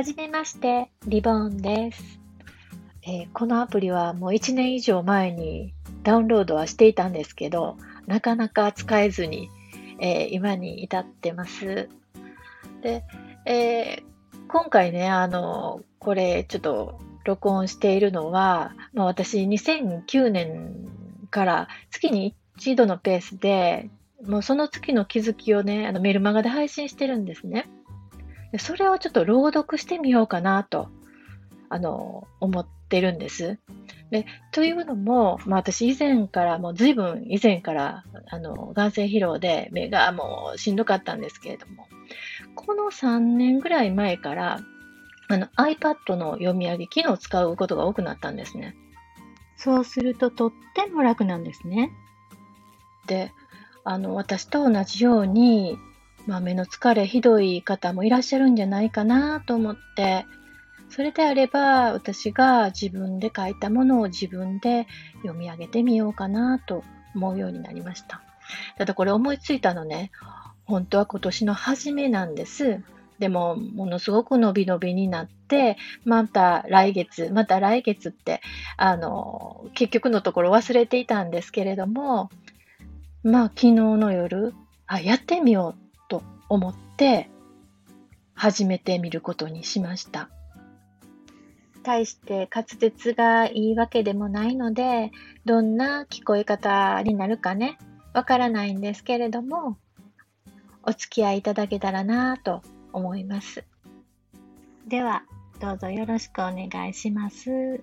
はじめまして、リボンです、えー、このアプリはもう1年以上前にダウンロードはしていたんですけど、なかなか使えずに、えー、今に至ってます。で、えー、今回ね、あの、これちょっと録音しているのは、まあ、私2009年から月に一度のペースで、もうその月の気づきをね、あのメルマガで配信してるんですね。それをちょっと朗読してみようかなと、あの、思ってるんです。で、というのも、まあ私以前から、もう随分以前から、あの、眼性疲労で目がもうしんどかったんですけれども、この3年ぐらい前から、あの iPad の読み上げ機能を使うことが多くなったんですね。そうするととっても楽なんですね。で、あの、私と同じように、まあ、目の疲れひどい方もいらっしゃるんじゃないかなと思って、それであれば私が自分で書いたものを自分で読み上げてみようかなと思うようになりました。ただこれ思いついたのね、本当は今年の初めなんです。でも、ものすごく伸び伸びになって、また来月、また来月って、あの、結局のところ忘れていたんですけれども、まあ、昨日の夜、あ、やってみようと思って始めてみることにしました。対して滑舌がいいわけでもないので、どんな聞こえ方になるかね、わからないんですけれども、お付き合いいただけたらなと思います。では、どうぞよろしくお願いします。